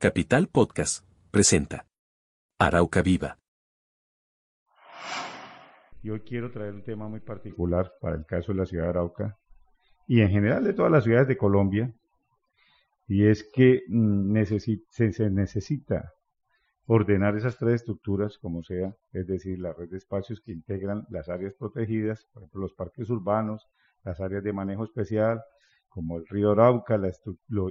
Capital Podcast presenta Arauca Viva. Y hoy quiero traer un tema muy particular para el caso de la ciudad de Arauca y en general de todas las ciudades de Colombia, y es que mm, se, necesita ordenar esas tres estructuras como sea, es decir, la red de espacios que integran las áreas protegidas, por ejemplo, los parques urbanos, las áreas de manejo especial, como el río Arauca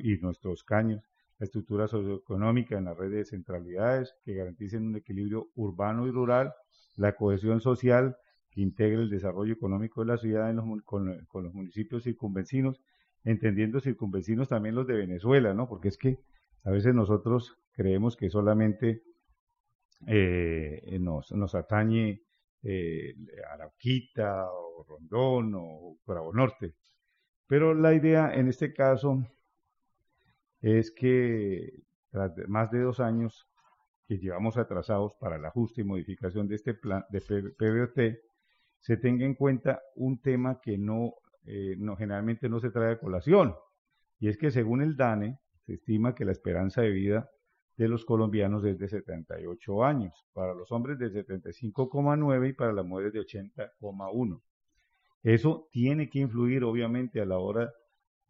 y nuestros caños, la estructura socioeconómica en la red de centralidades que garanticen un equilibrio urbano y rural, la cohesión social que integre el desarrollo económico de la ciudad con, los municipios circunvecinos, entendiendo circunvecinos también los de Venezuela, ¿no? Porque es que a veces nosotros creemos que solamente eh, nos, nos, atañe eh, Arauquita o Rondón o Bravo Norte. Pero la idea en este caso es que tras más de dos años que llevamos atrasados para el ajuste y modificación de este plan de PBOT, se tenga en cuenta un tema que no, eh, no generalmente no se trae a colación, y es que según el DANE se estima que la esperanza de vida de los colombianos es de 78 años, para los hombres de 75,9 y para las mujeres de 80,1. Eso tiene que influir obviamente a la hora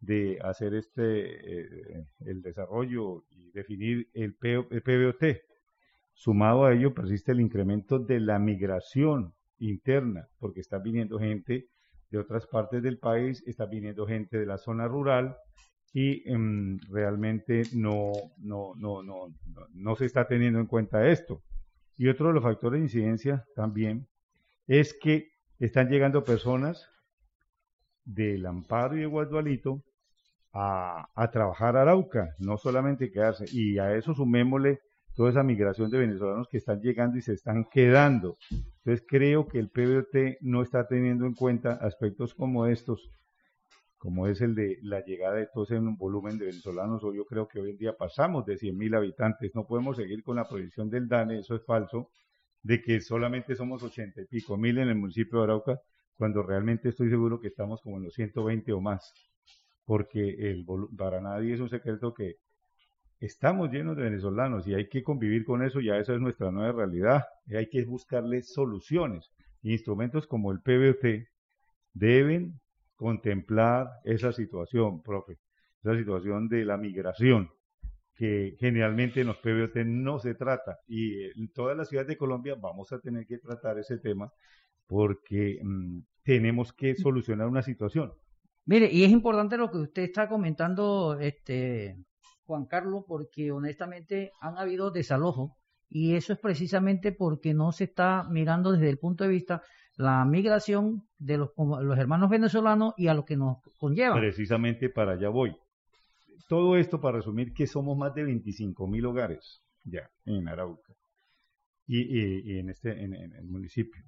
de hacer este eh, el desarrollo y definir el, el PBOT. Sumado a ello persiste el incremento de la migración interna, porque está viniendo gente de otras partes del país, está viniendo gente de la zona rural y em, realmente no, no, no, no, no se está teniendo en cuenta esto. Y otro de los factores de incidencia también es que están llegando personas del Amparo y de Guadualito a, trabajar a Arauca, no solamente quedarse. Y a eso sumémosle toda esa migración de venezolanos que están llegando y se están quedando. Entonces creo que el PBOT no está teniendo en cuenta aspectos como estos, como es el de la llegada de todo ese volumen de venezolanos. Yo creo que hoy en día pasamos de 100.000 habitantes. No podemos seguir con la proyección del DANE, eso es falso, de que solamente somos 80 y pico mil en el municipio de Arauca, cuando realmente estoy seguro que estamos como en los 120 o más. Porque el, para nadie es un secreto que estamos llenos de venezolanos y hay que convivir con eso, ya esa es nuestra nueva realidad, y hay que buscarle soluciones. Instrumentos como el PBT deben contemplar esa situación, profe, esa situación de la migración, que generalmente en los PBT no se trata. Y en todas las ciudades de Colombia vamos a tener que tratar ese tema porque mm, tenemos que solucionar una situación. Mire, y es importante lo que usted está comentando, este, Juan Carlos, porque honestamente han habido desalojos y eso es precisamente porque no se está mirando desde el punto de vista la migración de los, los hermanos venezolanos y a lo que nos conlleva. Precisamente para allá voy. Todo esto para resumir que somos más de 25 mil hogares ya en Arauca y, en, este, en, el municipio.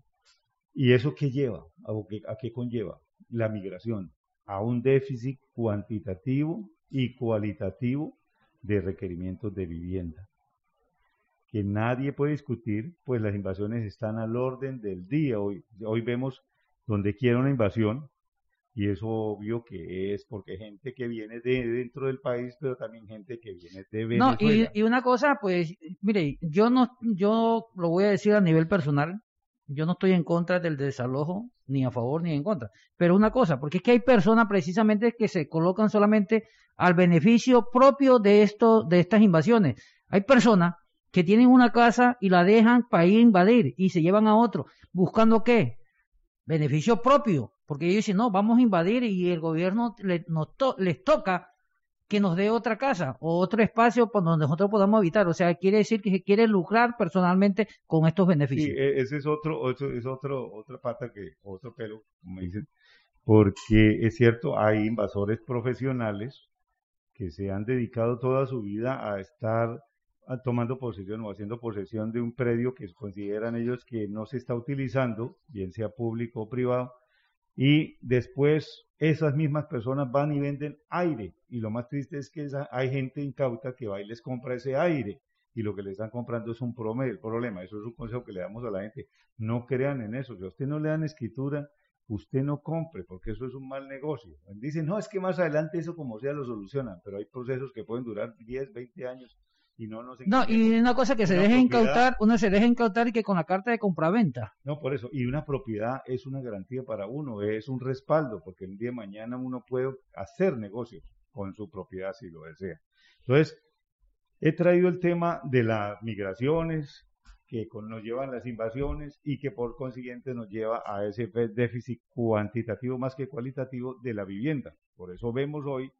¿Y eso qué lleva? ¿A qué, ¿A qué conlleva? La migración, a un déficit cuantitativo y cualitativo de requerimientos de vivienda, que nadie puede discutir, pues las invasiones están al orden del día. Hoy, hoy vemos donde quiera una invasión, y eso obvio que es porque gente que viene de dentro del país, pero también gente que viene de Venezuela. No, y, y una cosa, pues, mire, yo no, yo lo voy a decir a nivel personal, yo no estoy en contra del desalojo, ni a favor ni en contra. Pero una cosa, porque es que hay personas precisamente que se colocan solamente al beneficio propio de esto, de estas invasiones. Hay personas que tienen una casa y la dejan para ir a invadir y se llevan a otro, buscando qué? Beneficio propio, porque ellos dicen, no, vamos a invadir y el gobierno les toca que nos dé otra casa o otro espacio por donde nosotros podamos habitar. O sea, quiere decir que se quiere lucrar personalmente con estos beneficios. Sí, e-, ese es otro, es otro, otra pata que, otro pelo, como dicen, porque es cierto, hay invasores profesionales que se han dedicado toda su vida a estar tomando posesión o haciendo posesión de un predio que consideran ellos que no se está utilizando, bien sea público o privado, y después esas mismas personas van y venden aire. Y lo más triste es que hay gente incauta que va y les compra ese aire. Y lo que le están comprando es un problema. Eso es un consejo que le damos a la gente. No crean en eso. Si a usted no le dan escritura, usted no compre, porque eso es un mal negocio. Dicen, no, es que más adelante eso como sea lo solucionan, pero hay procesos que pueden durar 10, 20 años y no nos No, y una cosa que se deje incautar, uno se deja incautar y que con la carta de compraventa. No, por eso. Y una propiedad es una garantía para uno, es un respaldo, porque el día de mañana uno puede hacer negocios con su propiedad si lo desea. Entonces, he traído el tema de las migraciones, que con- nos llevan las invasiones y que por consiguiente nos lleva a ese déficit cuantitativo más que cualitativo de la vivienda. Por eso vemos hoy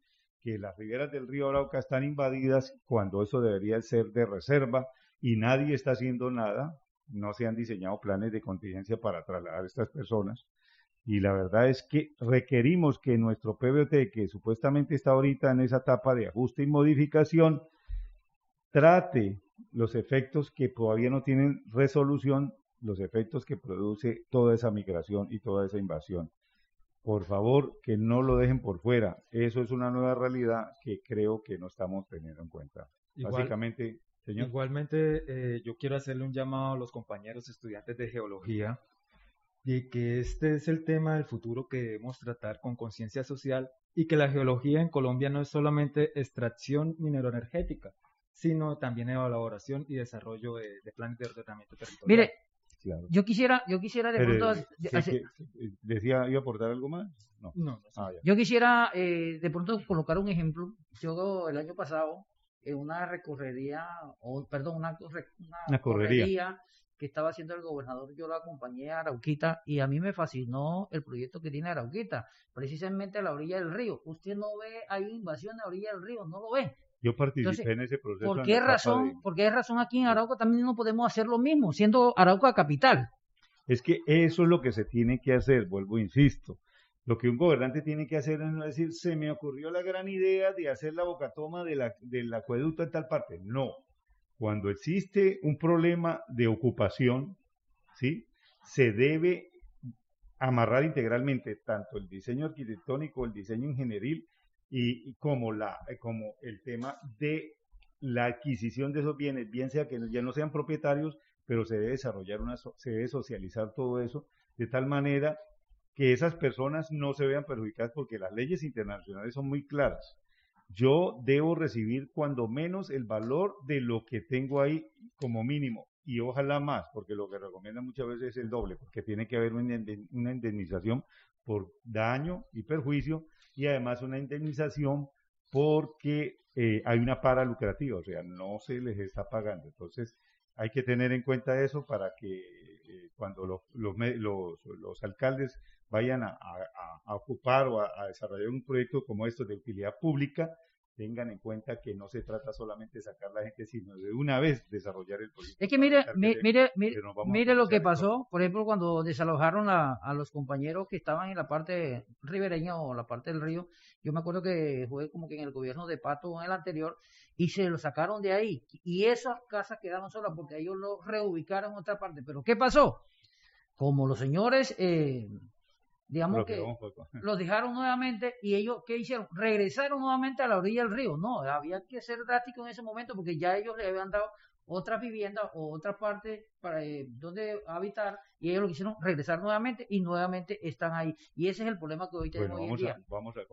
que las riberas del río Arauca están invadidas cuando eso debería ser de reserva y nadie está haciendo nada. No se han diseñado planes de contingencia para trasladar a estas personas. Y la verdad es que requerimos que nuestro PBT, que supuestamente está ahorita en esa etapa de ajuste y modificación, trate los efectos que todavía no tienen resolución, los efectos que produce toda esa migración y toda esa invasión. Por favor, que no lo dejen por fuera. Eso es una nueva realidad que creo que no estamos teniendo en cuenta. Igual- Básicamente, señor. Igualmente, eh, yo quiero hacerle un llamado a los compañeros estudiantes de geología de que este es el tema del futuro que debemos tratar con conciencia social y que la geología en Colombia no es solamente extracción mineroenergética, sino también elaboración y desarrollo de, de planes de ordenamiento territorial. Mire, Claro. yo quisiera, yo quisiera de Pero, pronto, hace- que- decía, ¿iba a aportar algo más? No. No, no sé. Ah, yo quisiera eh, de pronto colocar un ejemplo. Yo el año pasado en una recorrería, o perdón, una, una Una correría. correría que estaba haciendo el gobernador, yo la acompañé a Arauquita y a mí me fascinó el proyecto que tiene Arauquita, precisamente a la orilla del río. Usted no ve, hay invasión a la orilla del río, no lo ve. Yo participé Entonces, en ese proceso. ¿Por qué razón? de- ¿Por qué razón aquí en Arauca también no podemos hacer lo mismo, siendo Arauca capital? Es que eso es lo que se tiene que hacer, vuelvo, insisto. Lo que un gobernante tiene que hacer es no decir, se me ocurrió la gran idea de hacer la bocatoma de la, del acueducto en tal parte. No. Cuando existe un problema de ocupación, ¿sí? Se debe amarrar integralmente tanto el diseño arquitectónico, el diseño ingenieril y, como, la, eh, como el tema de la adquisición de esos bienes, bien sea que ya no sean propietarios, pero se debe desarrollar una, se debe socializar todo eso de tal manera que esas personas no se vean perjudicadas porque las leyes internacionales son muy claras. Yo debo recibir cuando menos el valor de lo que tengo ahí como mínimo y ojalá más, porque lo que recomiendan muchas veces es el doble, porque tiene que haber una indemnización por daño y perjuicio y además una indemnización porque eh, hay una para lucrativa, o sea, no se les está pagando. Entonces, hay que tener en cuenta eso para que eh, cuando los, los, los, los alcaldes vayan a, ocupar o a, a desarrollar un proyecto como esto de utilidad pública, tengan en cuenta que no se trata solamente de sacar la gente, sino de una vez desarrollar el proyecto. Es que mire, mire, mire, mire lo que todo. pasó, por ejemplo, cuando desalojaron a, a los compañeros que estaban en la parte ribereña o la parte del río. Yo me acuerdo que fue como que en el gobierno de Pato en el anterior y se lo sacaron de ahí. Y esas casas quedaron solas porque ellos lo reubicaron en otra parte. Pero ¿qué pasó? Como los señores, eh, digamos que los dejaron nuevamente y ellos, ¿qué hicieron? Regresaron nuevamente a la orilla del río. No, había que ser drástico en ese momento porque ya ellos le habían dado otras viviendas o otra parte para eh, donde habitar y ellos lo que hicieron regresar nuevamente y nuevamente están ahí. Y ese es el problema que hoy tenemos Bueno, hoy en vamos día. a, vamos a